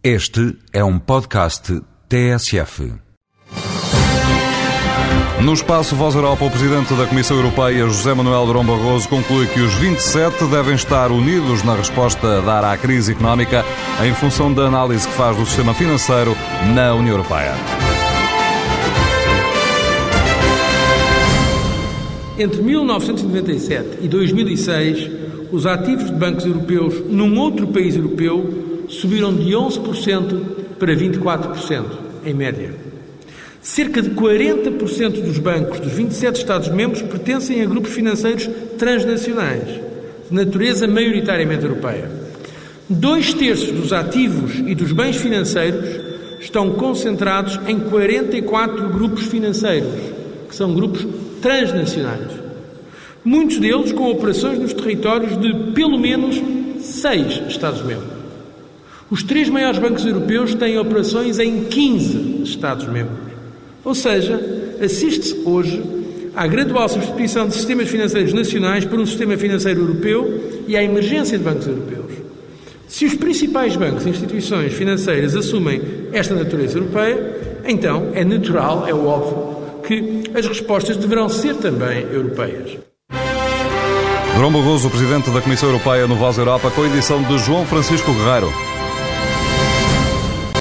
Este é um podcast TSF. No espaço Voz Europa, o Presidente da Comissão Europeia, José Manuel Durão Barroso, conclui que os 27 devem estar unidos na resposta a dar à crise económica em função da análise que faz do sistema financeiro na União Europeia. Entre 1997 e 2006, os ativos de bancos europeus num outro país europeu subiram de 11% para 24%, em média. Cerca de 40% dos bancos dos 27 Estados-membros pertencem a grupos financeiros transnacionais, de natureza maioritariamente europeia. Dois terços dos ativos e dos bens financeiros estão concentrados em 44 grupos financeiros, que são grupos transnacionais. Muitos deles com operações nos territórios de pelo menos seis Estados-membros. Os três maiores bancos europeus têm operações em 15 Estados-membros. Ou seja, assiste-se hoje à gradual substituição de sistemas financeiros nacionais por um sistema financeiro europeu e à emergência de bancos europeus. Se os principais bancos e instituições financeiras assumem esta natureza europeia, então é natural, é óbvio, que as respostas deverão ser também europeias. Durão Barroso, Presidente da Comissão Europeia no Voz Europa, com a edição de João Francisco Guerreiro.